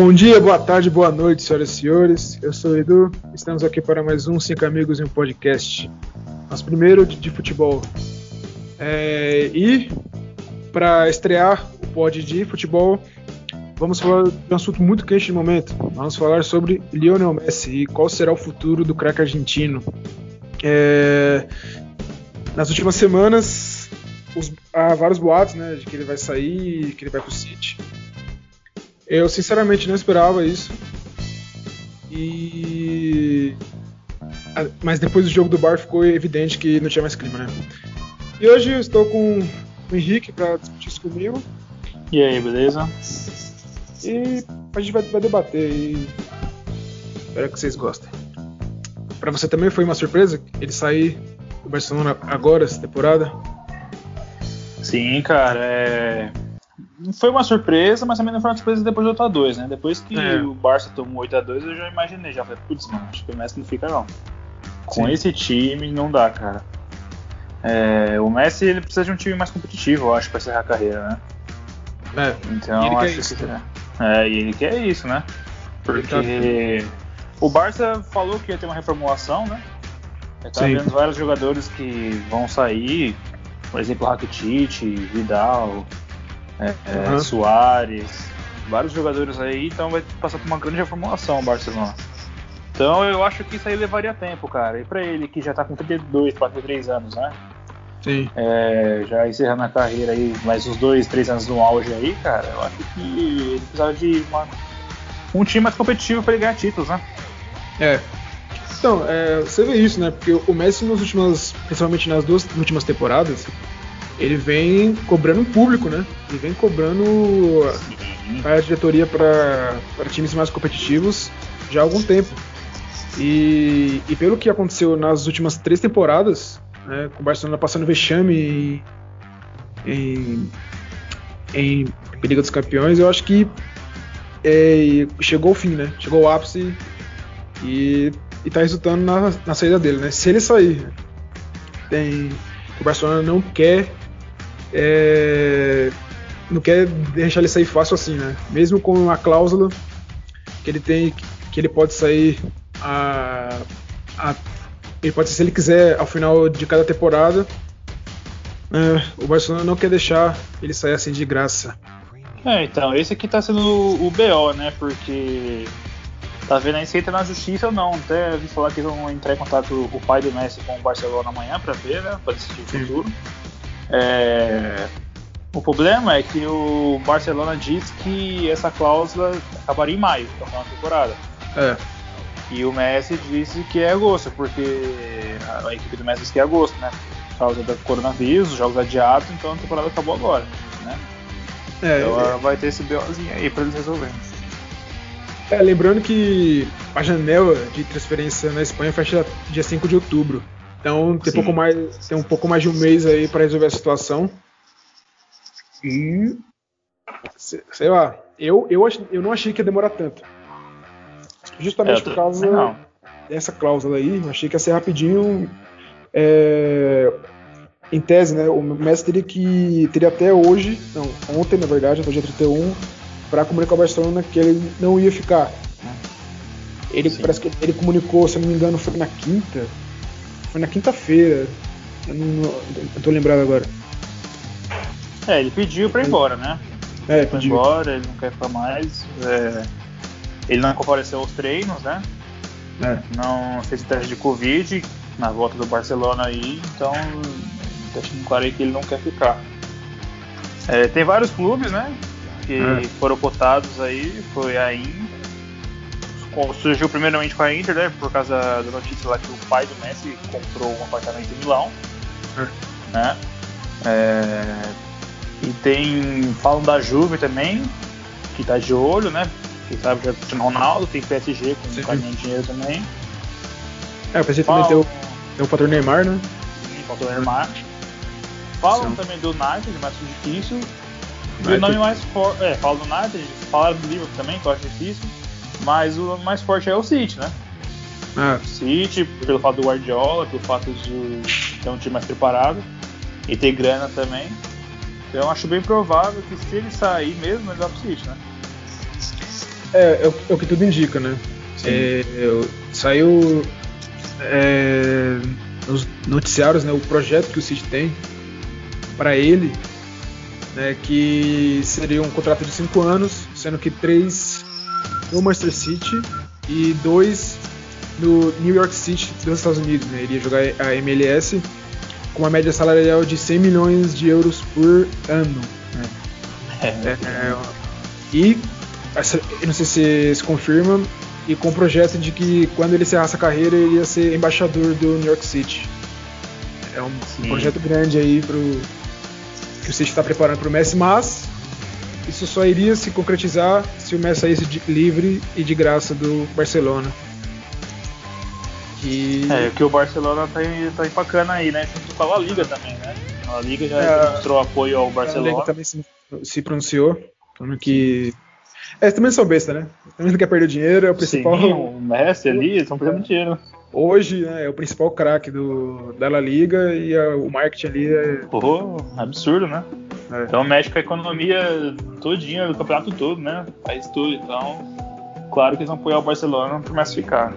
Bom dia, boa tarde, boa noite, senhoras e senhores. Eu sou o Edu. Estamos aqui para mais um Cinco Amigos em um Podcast. Nosso primeiro de, de futebol. É, e para estrear o pod de futebol, vamos falar de um assunto muito quente no momento. Vamos falar sobre Lionel Messi e qual será o futuro do craque argentino. É, nas últimas semanas, os, há vários boatos né, de que ele vai sair, que ele vai para o City. Eu sinceramente não esperava isso. E. Mas depois do jogo do Bar ficou evidente que não tinha mais clima, né? E hoje eu estou com o Henrique para discutir isso comigo. E aí, beleza? E a gente vai, vai debater e espero que vocês gostem. Para você também foi uma surpresa ele sair do Barcelona agora, essa temporada? Sim, cara, é... foi uma surpresa, mas também não foi uma surpresa depois do 8x2, né? Depois que é. o Barça tomou 8x2, eu já imaginei, já falei, putz, mano, acho que o Messi não fica não. Com Sim. esse time não dá, cara. É, o Messi ele precisa de um time mais competitivo, eu acho, para encerrar a carreira, né? É, então acho isso, que né? é, e ele quer isso, né? Porque o Barça falou que ia ter uma reformulação, né? Tá vendo vários jogadores que vão sair, por exemplo, Rakitic, Vidal, é, uhum. Soares, vários jogadores aí, então vai passar por uma grande reformulação o Barcelona. Então eu acho que isso aí levaria tempo, cara. E para ele que já tá com 32, 43 anos, né? Sim. É, já encerrando a carreira aí, mais uns dois, três anos no auge aí, cara, eu acho que ele precisava de uma, um time mais competitivo para ele ganhar títulos, né? É. Então, é, você vê isso, né? Porque o Messi nas últimas, principalmente nas duas últimas temporadas, ele vem cobrando um público, né? Ele vem cobrando a diretoria para times mais competitivos já há algum tempo. E, e, pelo que aconteceu nas últimas três temporadas, né, com o Barcelona passando vexame em, em, em Liga dos Campeões, eu acho que é, chegou o fim, né? Chegou o ápice e, e tá resultando na, na saída dele, né? Se ele sair, tem, o Barcelona não quer é, não quer deixar ele sair fácil assim, né? Mesmo com a cláusula que ele tem, que ele pode sair a, a, ele pode se ele quiser ao final de cada temporada. É, o Barcelona não quer deixar ele sair assim de graça. É, então, esse aqui tá sendo o, BO, né? Porque tá vendo aí se entra na justiça ou não. Até vi falar que vão entrar em contato o pai do Messi com o Barcelona amanhã para ver, né? Pra decidir o futuro. É, o problema é que o Barcelona diz que essa cláusula acabaria em maio, da então, temporada. É. E o Messi disse que é agosto, porque a equipe do Messi disse que é agosto, né? Por causa do coronavírus, os jogos adiados, então a temporada acabou agora, né? É, então é. vai ter esse BOzinho aí pra eles resolverem. É, lembrando que a janela de transferência na Espanha fecha dia 5 de outubro. Então tem, pouco mais, tem um pouco mais de um mês aí para resolver a situação. E. Sei lá, eu, eu, eu não achei que ia demorar tanto. Justamente é, por causa não. dessa cláusula aí, achei que ia ser rapidinho. É, em tese, né, o Messi teria que teria até hoje, não, ontem na verdade, até o dia 31, para comunicar ao Barcelona que ele não ia ficar. Ele Sim. parece que ele comunicou, se não me engano, foi na quinta. Foi na quinta-feira. Eu não, não tô lembrado agora. É, ele pediu para ir embora, né? É, ele pediu. embora, ele não quer ficar mais. É... Ele não compareceu aos treinos, né? É. Não fez teste de Covid na volta do Barcelona aí, então deixando claro aí que ele não quer ficar. É, tem vários clubes, né? Que é. foram cotados aí, foi a Inter. Surgiu primeiramente com a Inter, né? Por causa da notícia lá que o pai do Messi comprou um apartamento em Milão. É. Né? É, e tem. Falam da Juve também, que tá de olho, né? Quem sabe já tem Ronaldo, tem PSG com Sim. um caminhão de dinheiro também. É, o PSG também tem o, tem o fator Neymar, né? Sim, fator Neymar. Falam Sim. também do United, mais difícil. E o nome mais forte. É, falam do United, falaram do Liverpool também, que eu acho difícil. Mas o mais forte é o City, né? É. City, pelo fato do Guardiola, pelo fato de ter um time mais preparado e ter grana também. Então eu acho bem provável que se ele sair mesmo, ele vai pro City, né? É, é, o, é o que tudo indica, né? É, saiu é, nos noticiários né, o projeto que o City tem para ele, né, que seria um contrato de cinco anos, sendo que três no Manchester City e dois no New York City dos Estados Unidos. Né? Ele ia jogar a MLS com uma média salarial de 100 milhões de euros por ano. Né? É, é, e não sei se se confirma, e com o projeto de que quando ele encerrasse a carreira ele ia ser embaixador do New York City. É um, um projeto grande aí pro, que o City está preparando para o Messi, mas isso só iria se concretizar se o Messi saísse de, livre e de graça do Barcelona. E... É, que o Barcelona tá, tá empacando aí, né? Junto com a La Liga também, né? A La Liga já é, mostrou apoio ao Barcelona. A Liga também se, se pronunciou, falando que é, também são besta, né? Também não quer perder dinheiro, é o principal. Sim, o Messi ali, eles estão perdendo dinheiro. Hoje, né, é o principal craque da La Liga e a, o marketing ali é. Oh, absurdo, né? É. Então mexe com a economia todinha do campeonato todo, né? Faz tudo. Então, claro que eles vão apoiar o Barcelona pro Messi ficar.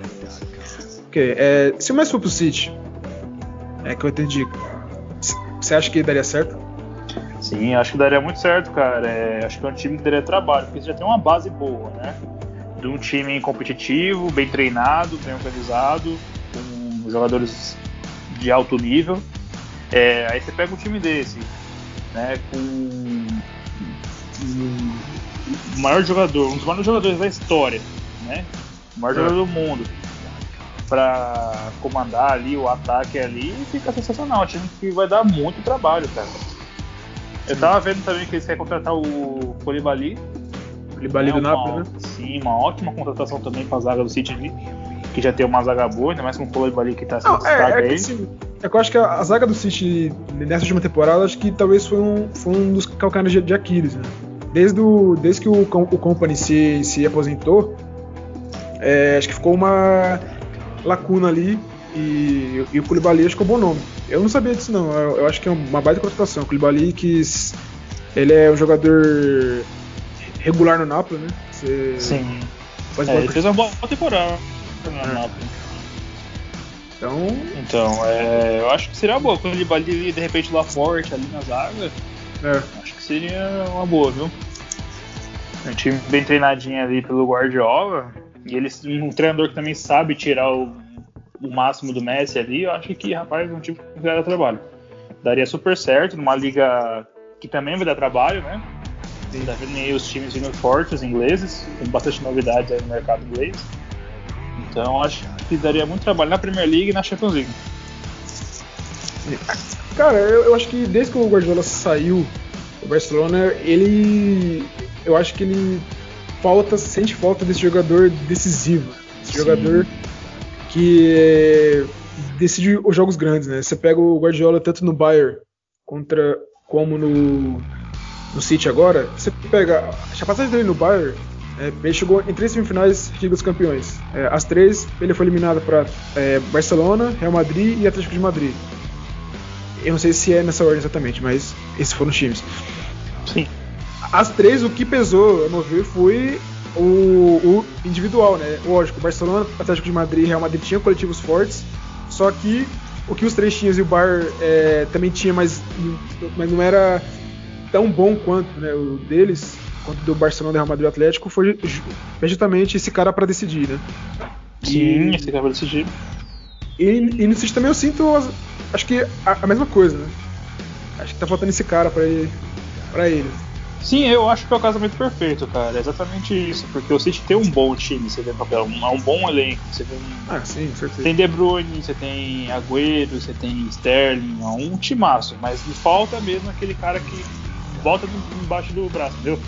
Ok, é, se o Messi for pro City, é que eu entendi. Você acha que daria certo? Sim, acho que daria muito certo, cara. É, acho que é um time que daria trabalho, porque já tem uma base boa, né? De um time competitivo, bem treinado, bem organizado, com jogadores de alto nível. É, aí você pega um time desse, né? Com o maior jogador, um dos maiores jogadores da história, né? O maior é. jogador do mundo para comandar ali o ataque ali fica sensacional. Um time que vai dar muito trabalho, cara. Eu tava vendo também que eles querem contratar o Colibali. Colibali é do Napoli, né? Sim, uma ótima contratação também pra zaga do City ali. Que já tem uma zaga boa, ainda mais com o Colibali que tá sendo Não, é, é, que, assim, é que eu acho que a, a, zaga do City nessa última temporada, acho que talvez foi um, foi um dos calcanhares de, de Aquiles, né? Desde, o, desde que o, o Company se, se aposentou, é, acho que ficou uma lacuna ali e, e o Koulibaly acho que é um bom nome. Eu não sabia disso não, eu, eu acho que é uma baita contratação. O Koulibaly que ele é um jogador regular no Napoli, né? Você Sim. Faz é, ele fez uma boa temporada no é. Napoli. Então, então é, eu acho que seria boa. Quando ele de repente lá forte ali na zaga, é. acho que seria uma boa, viu? Um time bem treinadinho ali pelo Guardiola. E ele, um treinador que também sabe tirar o o máximo do Messi ali, eu acho que, rapaz, é um tipo que vai dar trabalho. Daria super certo numa liga que também vai dar trabalho, né? Sim. Tá vendo aí os times vindo fortes ingleses, com bastante novidades aí no mercado inglês. Então acho que daria muito trabalho na Premier League e na Champions League. Cara, eu, eu acho que desde que o Guardiola saiu do Barcelona, ele. Eu acho que ele falta, sente falta desse jogador decisivo. Esse Sim. jogador que decide os jogos grandes, né? Você pega o Guardiola tanto no Bayern contra como no, no City agora, você pega a passagem dele no Bayern, é, ele chegou em três semifinais de Liga dos Campeões. É, as três, ele foi eliminado para é, Barcelona, Real Madrid e Atlético de Madrid. Eu não sei se é nessa ordem exatamente, mas esses foram os times. Sim. As três, o que pesou, a meu ver, foi o, o individual, né? Lógico, Barcelona, Atlético de Madrid e Real Madrid tinham coletivos fortes, só que o que os três tinham e o Bar é, também tinha, mas, mas não era tão bom quanto né, o deles, quanto do Barcelona, Real Madrid e Atlético, foi justamente esse cara para decidir, né? Sim, e, esse cara para decidir. E, e City também eu sinto, acho que a, a, mesma coisa, né? Acho que tá faltando esse cara para ele. Pra ele. Sim, eu acho que é o casamento perfeito, cara. É exatamente isso. Porque o City tem um bom time, você vê papel, um, um bom elenco. Você vê um, ah, sim, certeza. Tem De Bruyne, você tem Agüero, você tem Sterling, é um timaço. Mas me falta mesmo aquele cara que bota embaixo do braço, entendeu?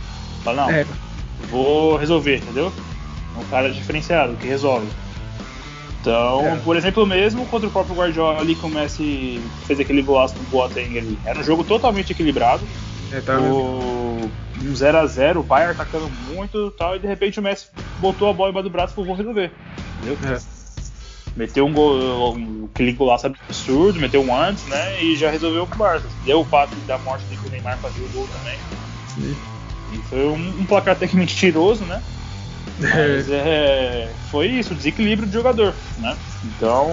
Fala, não, é. vou resolver, entendeu? É um cara diferenciado, que resolve. Então, é. por exemplo, mesmo contra o próprio Guardiola ali, que o Messi fez aquele golaço no Boateng ali, era um jogo totalmente equilibrado. É, tá o... Um 0x0, o Bayern atacando muito tal, e de repente o Messi botou a bola embaixo do braço e vou resolver. Entendeu? É. Meteu um gol, um, aquele golaço absurdo, meteu um antes, né? E já resolveu com o Barça. Deu o fato da morte de que o Neymar fazia o gol também. Sim. E foi um, um placar até que mentiroso, né? Mas é, foi isso, desequilíbrio do jogador, né? Então,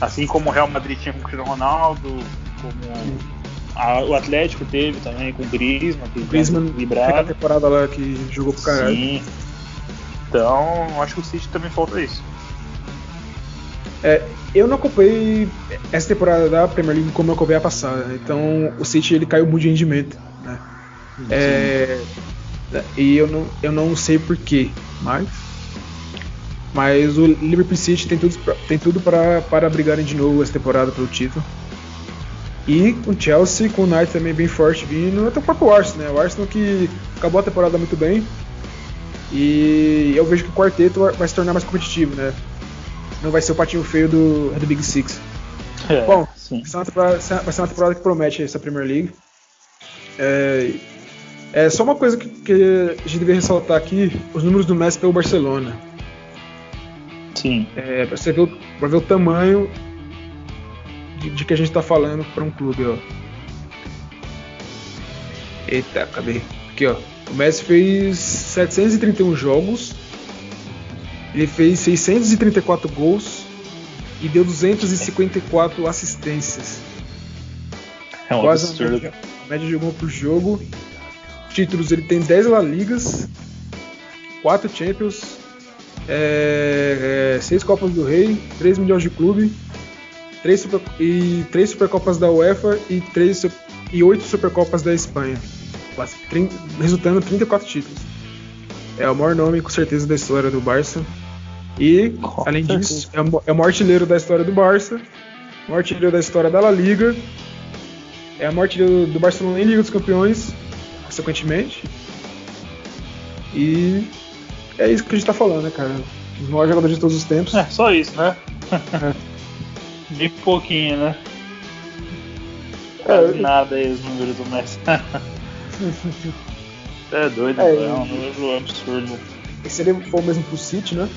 assim como o Real Madrid tinha com o Cristiano Ronaldo, como a, o Atlético teve também com o Griezmann, que Griezmann a temporada lá que jogou pro caralho. Sim. Então, acho que o City também falta isso. É, eu não acompanhei essa temporada da Premier League como eu acompanhei a passada. Então o City ele caiu muito de rendimento. Né? É, e eu não, eu não sei porquê, mas. Mas o Liverpool City tem tudo, tem tudo para, para brigarem de novo essa temporada pelo título. E o Chelsea com o Knight também bem forte vindo, até o próprio Arsenal, né? O Arsenal que acabou a temporada muito bem. E eu vejo que o quarteto vai se tornar mais competitivo, né? Não vai ser o patinho feio do, do Big Six. É, Bom, sim. vai ser, uma temporada, vai ser uma temporada que promete essa Premier League. É, é só uma coisa que, que a gente deve ressaltar aqui: os números do Messi pelo Barcelona. Sim. É, pra você ver o, pra ver o tamanho de, de que a gente tá falando para um clube, ó. Eita, cadê? Aqui, ó. O Messi fez 731 jogos, ele fez 634 gols e deu 254 assistências. É um Quase absurdo. a média, a média de gol por jogo. Títulos, ele tem 10 La Ligas, 4 Champions, é, 6 Copas do Rei, 3 milhões de clube, 3 super, e 3 Supercopas da UEFA e, 3, e 8 Supercopas da Espanha. Resultando 34 títulos. É o maior nome, com certeza, da história do Barça. E, além disso, é o, é o maior artilheiro da história do Barça, o maior artilheiro da história da La Liga, é o maior artilheiro do Barcelona em Liga dos Campeões, consequentemente. E é isso que a gente tá falando, né, cara? Os maiores jogadores de todos os tempos. É, só isso, né? É. Bem pouquinho, né? É, nada aí os números do Messi. é doido, É, é, um número absurdo. E se ele for mesmo pro City, né?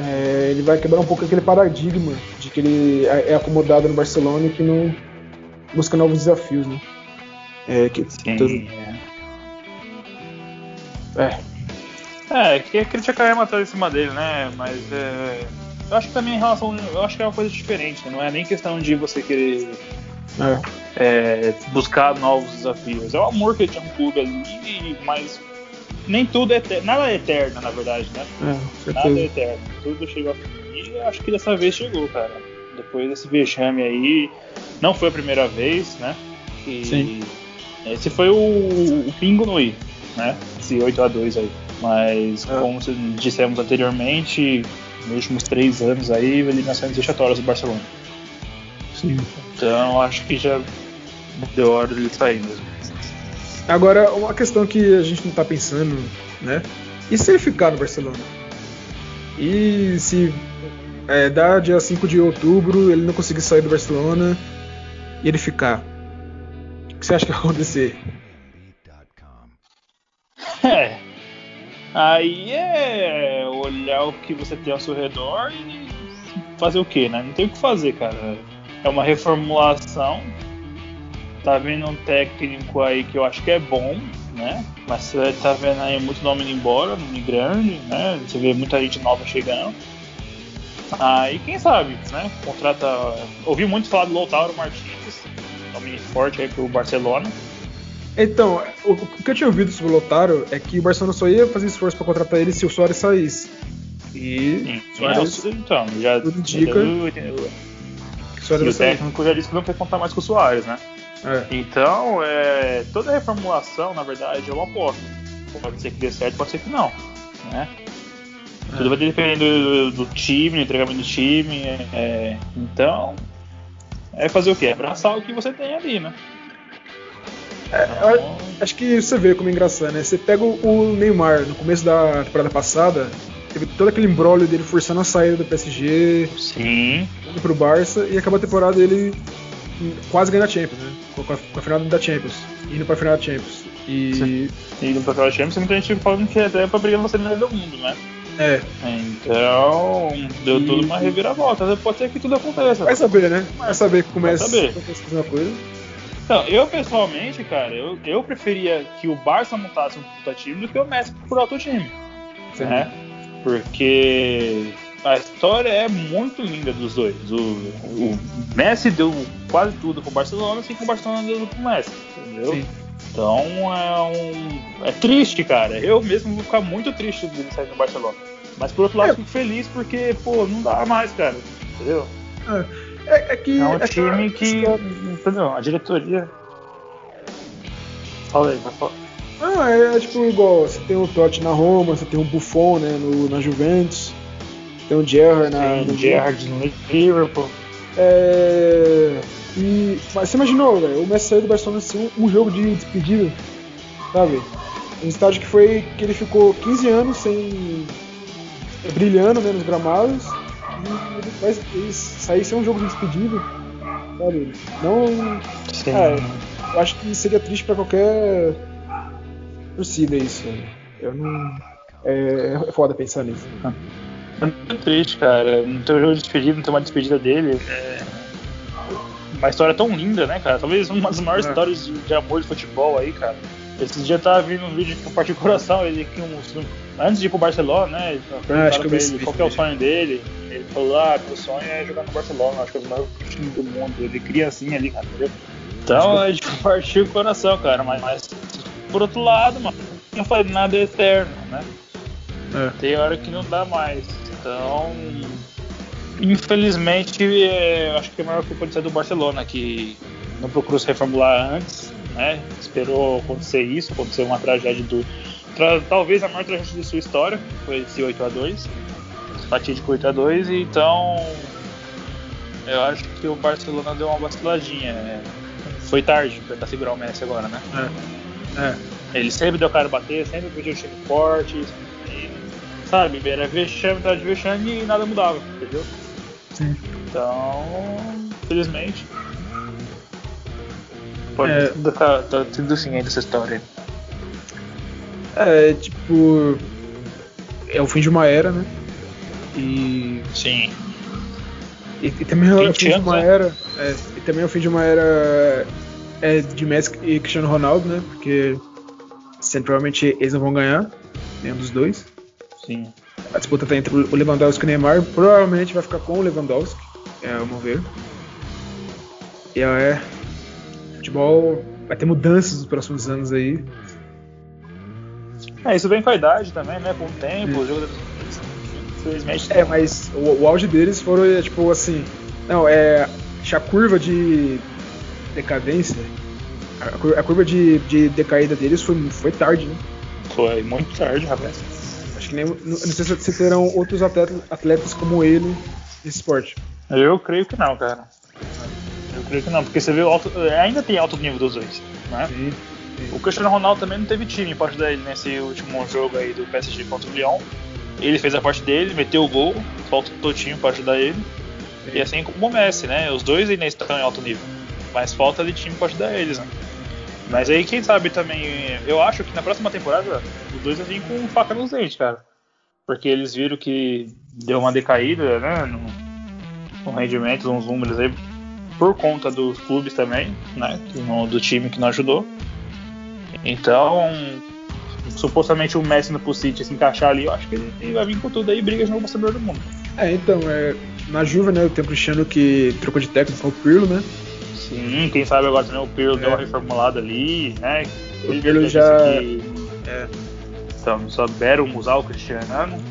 é, ele vai quebrar um pouco aquele paradigma de que ele é é acomodado no Barcelona e que não busca novos desafios, né? É, que Sim. É, É, que a crítica é matar em cima dele, né? Mas é, eu acho que também em relação. Eu acho que é uma coisa diferente, né? Não é nem questão de você querer é, é, buscar novos desafios. É o amor que ele tinha um clube ali, mas nem tudo é eterno. Nada é eterno, na verdade, né? é, Nada é eterno. Tudo chegou ao fim. E eu acho que dessa vez chegou, cara. Depois desse vexame aí. Não foi a primeira vez, né? E Sim. Esse foi o, o pingo no i, né? Esse 8x2 aí. Mas, É. como dissemos anteriormente, nos últimos três anos aí, eliminações vexatórias do Barcelona. Sim. Então, acho que já deu hora dele sair mesmo. Agora, uma questão que a gente não tá pensando, né? E se ele ficar no Barcelona? E se é, dá dia 5 de outubro, ele não conseguir sair do Barcelona e ele ficar? O que você acha que vai acontecer? É. Aí é olhar o que você tem ao seu redor e fazer o que, né? Não tem o que fazer, cara. É uma reformulação. Tá vindo um técnico aí que eu acho que é bom, né? Mas você tá vendo aí muito nome indo embora, nome grande, né? Você vê muita gente nova chegando. Aí quem sabe, né? Contrata. Ouvi muito falar do Lautaro Martins, nome forte aí pro Barcelona. Então, o, o que eu tinha ouvido sobre o Lotaro é que o Barcelona só ia fazer esforço pra contratar ele se o Soares saísse. E Sim, Suárez, então, já tudo indica que Soares o técnico já disse que não quer contar mais com o Soares, né? É. Então, é, toda reformulação, na verdade, é uma aposta. Pode ser que dê certo, pode ser que não. Né? É. Tudo vai depender do, do time, do entregamento do time. é, então, é fazer o quê? Abraçar o que você tem ali, né? Eu Acho que você vê como é engraçado, né? Você pega o Neymar no começo da temporada passada, teve todo aquele embrólio dele forçando a saída do PSG, Sim, indo pro Barça, e acabou a temporada ele quase ganhando a Champions, né? Com a, com a final da Champions, indo pra final da Champions. E. Sim. e no papel Champions tem muita gente falando que até é pra brigar no melhor do mundo, né? É, Então, deu E- tudo uma reviravolta. Pode ser que tudo aconteça. vai saber, né? Vai saber que começa saber. a acontecer uma coisa. Então, eu pessoalmente, cara, eu, eu preferia que o Barça montasse um puta time do que o Messi procurar outro time. Sim. né? Porque a história é muito linda dos dois. O, o Messi deu quase tudo com o Barcelona, assim que o Barcelona deu tudo com o Messi, entendeu? Sim. Então é um. É triste, cara. Eu mesmo vou ficar muito triste dele sair do Barcelona. Mas por outro lado, é. fico feliz porque, pô, não dá mais, cara. Entendeu? É, é, é que. É um é time que. Entendeu? A diretoria. Fala aí, vai falar. Ah, é, é, tipo igual, você tem o Totti na Roma, você tem o Buffon, né, no, na Juventus, tem o Gerrard na. Tem o Gerrard no Liverpool. É. E, mas você imaginou, velho, o Messi saiu do Barcelona assim, um jogo de despedida, sabe? Um estádio que foi que ele ficou 15 anos sem brilhando né, nos gramados ele vai sair sem um jogo de despedida, sabe? Não, Sim. É, eu acho que seria triste para qualquer torcida isso. Eu não é, é foda pensar nisso. É muito triste, cara. Não ter um jogo de despedida, não ter uma despedida dele. É uma história tão linda, né, cara? Talvez uma das maiores é. histórias de, de, amor de futebol aí, cara. Esse dia tava vindo um vídeo que partiu o coração, ele que um, antes de ir pro Barcelona, né? Ah, acho que eu ele, qual que é o sonho dele. Ele falou, ah, meu sonho é jogar no Barcelona, acho que é o maior time do mundo. Ele cria assim ali, cara, entendeu? Então a gente partiu o coração, cara, mas, mas por outro lado, mano, não faz nada é eterno, né? É. Tem hora que não dá mais. Então, Infelizmente, é, acho que a maior culpa de ser do Barcelona, que não procurou se reformular antes, né? Esperou acontecer isso, acontecer uma tragédia do. Tra, talvez a maior tragédia de sua história, foi esse 8 a 2 fatídico 8 a 2 e então eu acho que o Barcelona deu uma vaciladinha. Né? Foi tarde pra tentar segurar o Messi agora, né? É. é. Ele sempre deu cara bater, sempre pediu time forte, e, sabe, era vexame atrás de vexame e nada mudava, entendeu? Sim. Então, infelizmente. Pode é... tá, tá tudo assim aí dessa história. É, tipo. É o fim de uma era, né? E. Sim. E, e também é o fim de uma né? era. É, e também é o fim de uma era é, de Messi e Cristiano Ronaldo, né? Porque sempre, provavelmente eles não vão ganhar, nenhum dos dois. Sim. A disputa tá entre o Lewandowski e o Neymar. Provavelmente vai ficar com o Lewandowski. É, vamos ver. E é. Futebol vai ter mudanças nos próximos anos aí. É, isso vem com a idade também, né? Com o tempo, o jogo infelizmente. É, mas o, o, auge deles foram, tipo, assim. Não, é. A curva de decadência. A, a curva de, de decaída deles foi, foi tarde, né? Foi muito tarde, rapaz que nem. Não sei se terão outros atletas, atletas como ele nesse esporte. Eu creio que não, cara. Eu creio que não, porque você vê o alto. Ainda tem alto nível dos dois, né? Sim, sim. O Cristiano Ronaldo também não teve time parte dele nesse último jogo aí do PSG contra o Lyon. Ele fez a parte dele, meteu o gol, falta o time para ajudar ele. Sim. E assim como o Messi, né? Os dois ainda estão em alto nível. Mas falta de time para ajudar eles, né? Mas aí, quem sabe também. Eu acho que na próxima temporada os dois vir com faca nos dentes, cara. Porque eles viram que deu uma decaída, né? No, no rendimento, uns números aí. Por conta dos clubes também, né? No, do time que não ajudou. Então, supostamente o Messi no City se encaixar ali, eu acho que ele vai vir com tudo aí e briga de novo do mundo. É, então, é, na Juve, né, tem o Cristiano que trocou de técnico com o Pirlo, né? Sim, quem sabe agora também o Pirlo é. deu uma reformulada ali, né? O Pirlo já. Que, é. Então, souberam usar o Cristiano.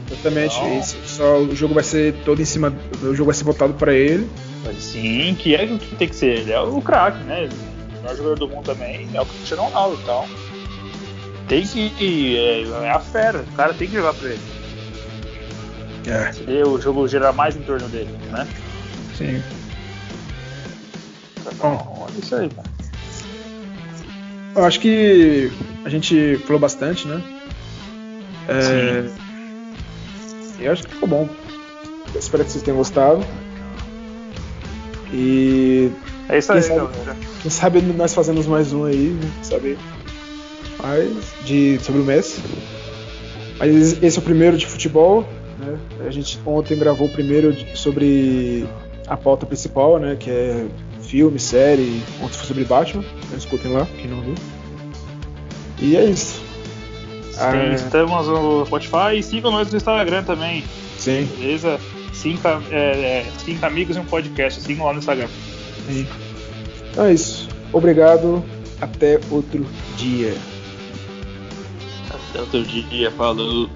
Exatamente, então, só o jogo vai ser todo em cima. O jogo vai ser voltado para ele. Sim, que é o que tem que ser. Ele é o craque, né? O melhor jogador do mundo também é o Cristiano Ronaldo, então. Tem que. É, é a fera, o cara tem que jogar pra ele. É. O jogo gerar mais em torno dele, né? Sim. Bom, olha isso aí, cara. Eu acho que a gente falou bastante, né? É... Eu acho que ficou bom. Eu espero que vocês tenham gostado. E. É isso aí, sabe, galera. Quem sabe nós fazemos mais um aí, né? Sabe? Mas, de, sobre o Messi. Mas esse é o primeiro de futebol. Né? A gente ontem gravou o primeiro sobre a pauta principal, né? Que é filme, série, ontem foi sobre Batman, né? escutem lá, quem não viu. E é isso. Ah, estamos no Spotify e sigam nós no Instagram também. Sim. Beleza? Cinco, é, é, cinco amigos e um podcast. Sigam lá no Instagram. Sim. Então é isso. Obrigado. Até outro dia. Até outro dia. Falou.